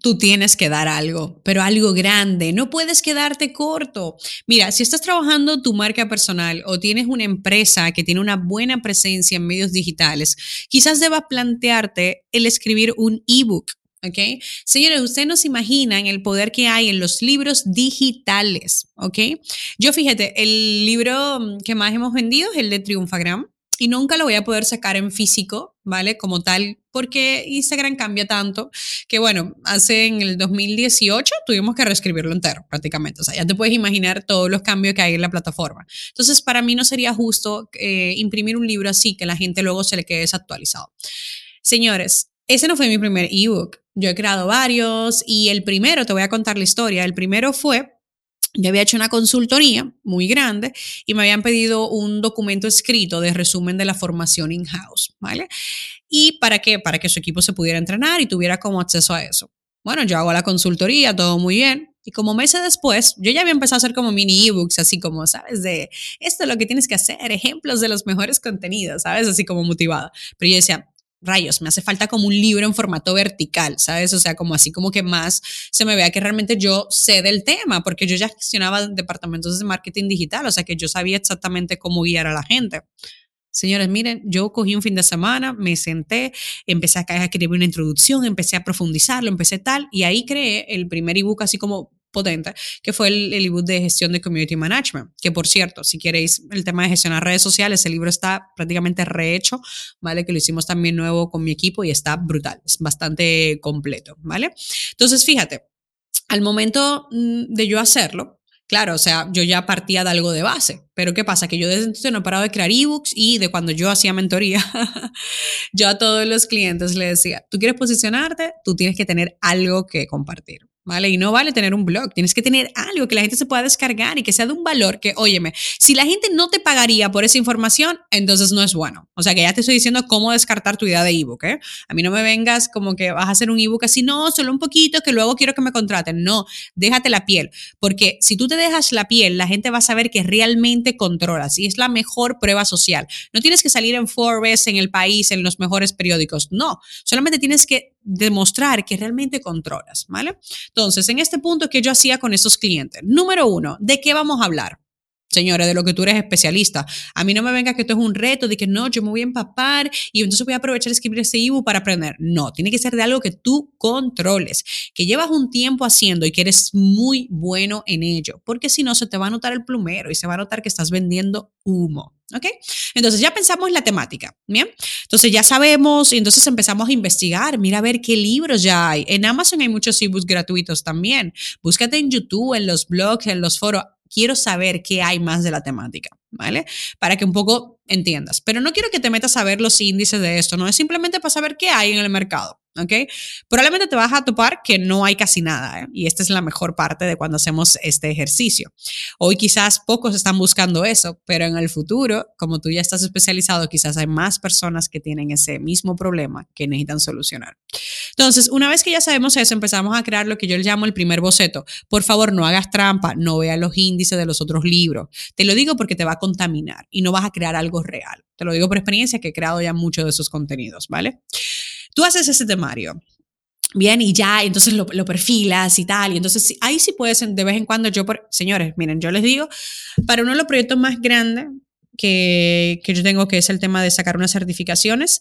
Tú tienes que dar algo, pero algo grande. No puedes quedarte corto. Mira, si estás trabajando tu marca personal o tienes una empresa que tiene una buena presencia en medios digitales, quizás debas plantearte el escribir un ebook. ¿Ok? Señores, ustedes no se imaginan el poder que hay en los libros digitales. ¿Ok? Yo fíjate, el libro que más hemos vendido es el de Triunfagram y nunca lo voy a poder sacar en físico, ¿vale? Como tal, porque Instagram cambia tanto que, bueno, hace en el 2018 tuvimos que reescribirlo entero prácticamente. O sea, ya te puedes imaginar todos los cambios que hay en la plataforma. Entonces, para mí no sería justo eh, imprimir un libro así que la gente luego se le quede desactualizado. Señores, ese no fue mi primer ebook. Yo he creado varios y el primero, te voy a contar la historia, el primero fue yo había hecho una consultoría muy grande y me habían pedido un documento escrito de resumen de la formación in-house, ¿vale? ¿Y para qué? Para que su equipo se pudiera entrenar y tuviera como acceso a eso. Bueno, yo hago la consultoría, todo muy bien. Y como meses después, yo ya había empezado a hacer como mini ebooks, así como, ¿sabes? De esto es lo que tienes que hacer, ejemplos de los mejores contenidos, ¿sabes? Así como motivada. Pero yo decía, rayos, me hace falta como un libro en formato vertical, ¿sabes? O sea, como así como que más se me vea que realmente yo sé del tema, porque yo ya gestionaba departamentos de marketing digital, o sea que yo sabía exactamente cómo guiar a la gente. Señores, miren, yo cogí un fin de semana, me senté, empecé a escribir una introducción, empecé a profundizarlo, empecé tal, y ahí creé el primer ebook así como potente, que fue el, el ebook de gestión de community management, que por cierto, si queréis el tema de gestionar redes sociales, el libro está prácticamente rehecho, ¿vale? Que lo hicimos también nuevo con mi equipo y está brutal, es bastante completo, ¿vale? Entonces, fíjate, al momento mm, de yo hacerlo, Claro, o sea, yo ya partía de algo de base, pero ¿qué pasa? Que yo desde entonces no he parado de crear ebooks y de cuando yo hacía mentoría, yo a todos los clientes le decía, tú quieres posicionarte, tú tienes que tener algo que compartir. ¿Vale? Y no vale tener un blog, tienes que tener algo que la gente se pueda descargar y que sea de un valor que, óyeme, si la gente no te pagaría por esa información, entonces no es bueno. O sea, que ya te estoy diciendo cómo descartar tu idea de ebook, ¿eh? A mí no me vengas como que vas a hacer un ebook así, no, solo un poquito, que luego quiero que me contraten. No, déjate la piel, porque si tú te dejas la piel, la gente va a saber que realmente controlas y es la mejor prueba social. No tienes que salir en Forbes, en el país, en los mejores periódicos, no, solamente tienes que demostrar que realmente controlas, ¿vale? Entonces, en este punto, ¿qué yo hacía con esos clientes? Número uno, ¿de qué vamos a hablar? Señores, de lo que tú eres especialista. A mí no me venga que esto es un reto de que no, yo me voy a empapar y entonces voy a aprovechar de escribir ese ebook para aprender. No, tiene que ser de algo que tú controles, que llevas un tiempo haciendo y que eres muy bueno en ello, porque si no se te va a notar el plumero y se va a notar que estás vendiendo humo. ¿Ok? Entonces ya pensamos en la temática, ¿bien? Entonces ya sabemos y entonces empezamos a investigar, mira a ver qué libros ya hay. En Amazon hay muchos ebooks gratuitos también. Búscate en YouTube, en los blogs, en los foros. Quiero saber qué hay más de la temática, ¿vale? Para que un poco entiendas. Pero no quiero que te metas a ver los índices de esto, no es simplemente para saber qué hay en el mercado. ¿Ok? Probablemente te vas a topar que no hay casi nada, ¿eh? y esta es la mejor parte de cuando hacemos este ejercicio. Hoy quizás pocos están buscando eso, pero en el futuro, como tú ya estás especializado, quizás hay más personas que tienen ese mismo problema que necesitan solucionar. Entonces, una vez que ya sabemos eso, empezamos a crear lo que yo le llamo el primer boceto. Por favor, no hagas trampa, no veas los índices de los otros libros. Te lo digo porque te va a contaminar y no vas a crear algo real. Te lo digo por experiencia que he creado ya muchos de esos contenidos, ¿vale? Tú haces ese temario. Bien, y ya, entonces lo, perfilas y tal. Y entonces ahí sí puedes, de vez en cuando, yo, por, señores, miren, yo les digo, para uno de los proyectos más grandes que, que yo tengo, que es el tema de sacar unas certificaciones,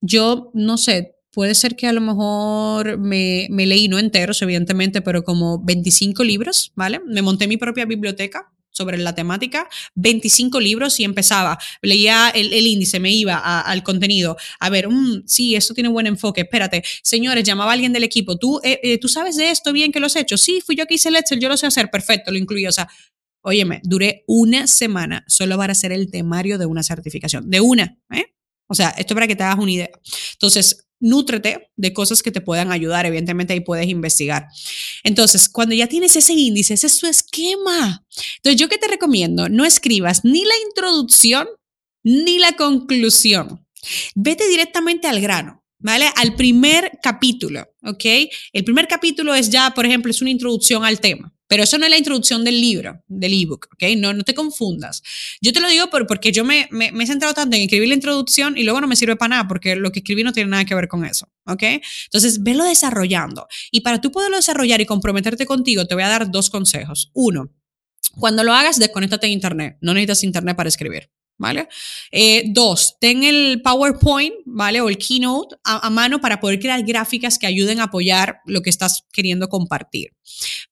yo no sé, puede ser que a lo mejor me, me, leí, no enteros, evidentemente, pero como 25 libros, ¿vale? Me monté mi propia biblioteca sobre la temática, 25 libros y empezaba, leía el, índice, me iba al contenido, a ver, mm, sí, esto tiene buen enfoque, espérate, señores, llamaba a alguien del equipo, ¿tú, eh, eh, ¿tú sabes de esto bien que lo has hecho? Sí, fui yo que hice el Excel, yo lo sé hacer, perfecto, lo incluí, o sea, óyeme, duré una semana solo para hacer el temario de una certificación, de una, ¿eh? O sea, esto para que te hagas una idea. Entonces, nútrete de cosas que te puedan ayudar. Evidentemente ahí puedes investigar. Entonces, cuando ya tienes ese índice, ese es tu esquema. Entonces, yo que te recomiendo, no escribas ni la introducción ni la conclusión. Vete directamente al grano. ¿vale? Al primer capítulo, ¿ok? El primer capítulo es ya, por ejemplo, es una introducción al tema. Pero eso no es la introducción del libro, del ebook, ¿ok? No, no te confundas. Yo te lo digo por, porque yo me, he centrado tanto en escribir la introducción y luego no me sirve para nada porque lo que escribí no tiene nada que ver con eso, ¿ok? Entonces, velo desarrollando. Y para tú poderlo desarrollar y comprometerte contigo, te voy a dar dos consejos. Uno, cuando lo hagas, desconéctate de internet. No necesitas internet para escribir. ¿Vale? Eh, dos, ten el PowerPoint, ¿vale? O el Keynote a, mano para poder crear gráficas que ayuden a apoyar lo que estás queriendo compartir.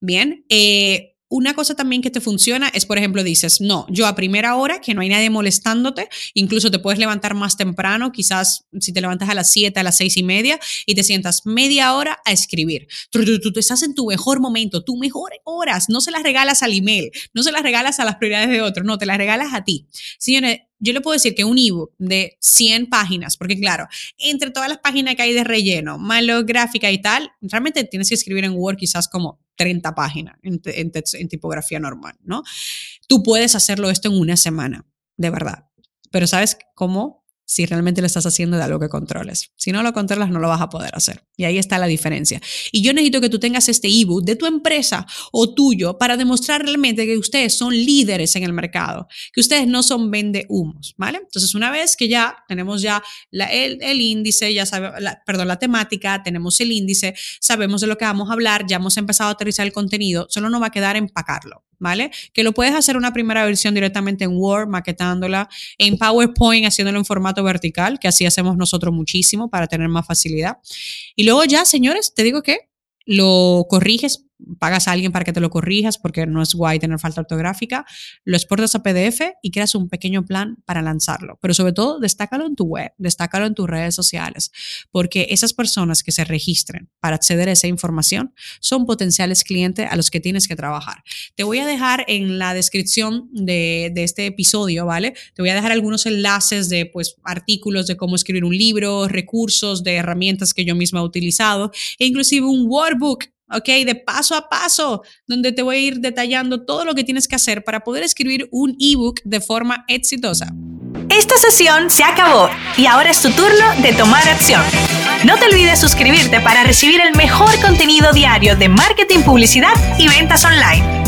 Bien, eh, una cosa también que te funciona es, por ejemplo, dices, no, yo a primera hora, que no hay nadie molestándote, incluso te puedes levantar más temprano, quizás si te levantas a las 7, a las 6 y media, y te sientas media hora a escribir. Tú, estás en tu mejor momento, tu mejor horas, no se las regalas al email, no se las regalas a las prioridades de otros, no, te las regalas a ti. Señores, yo le puedo decir que un ebook de 100 páginas, porque claro, entre todas las páginas que hay de relleno, malo gráfica y tal, realmente tienes que escribir en Word quizás como 30 páginas en, en, en tipografía normal, ¿no? Tú puedes hacerlo esto en una semana, de verdad. Pero ¿sabes cómo? Si realmente lo estás haciendo de algo que controles. Si no lo controlas, no lo vas a poder hacer. Y ahí está la diferencia. Y yo necesito que tú tengas este ebook de tu empresa o tuyo para demostrar realmente que ustedes son líderes en el mercado, que ustedes no son vende humos, ¿vale? Entonces, una vez que ya tenemos ya el, el, índice, ya sabe, la, perdón, la temática, tenemos el índice, sabemos de lo que vamos a hablar, ya hemos empezado a aterrizar el contenido, solo nos va a quedar empacarlo. ¿Vale? Que lo puedes hacer una primera versión directamente en Word, maquetándola, en PowerPoint, haciéndolo en formato vertical, que así hacemos nosotros muchísimo para tener más facilidad. Y luego ya, señores, te digo que lo corriges pagas a alguien para que te lo corrijas porque no es guay tener falta ortográfica, lo exportas a PDF y creas un pequeño plan para lanzarlo. Pero sobre todo, destácalo en tu web, destácalo en tus redes sociales, porque esas personas que se registren para acceder a esa información son potenciales clientes a los que tienes que trabajar. Te voy a dejar en la descripción de, de este episodio, ¿vale? Te voy a dejar algunos enlaces de pues artículos de cómo escribir un libro, recursos, de herramientas que yo misma he utilizado e inclusive un workbook ¿ok? De paso a paso, donde te voy a ir detallando todo lo que tienes que hacer para poder escribir un ebook de forma exitosa. Esta sesión se acabó y ahora es tu turno de tomar acción. No te olvides suscribirte para recibir el mejor contenido diario de marketing, publicidad y ventas online.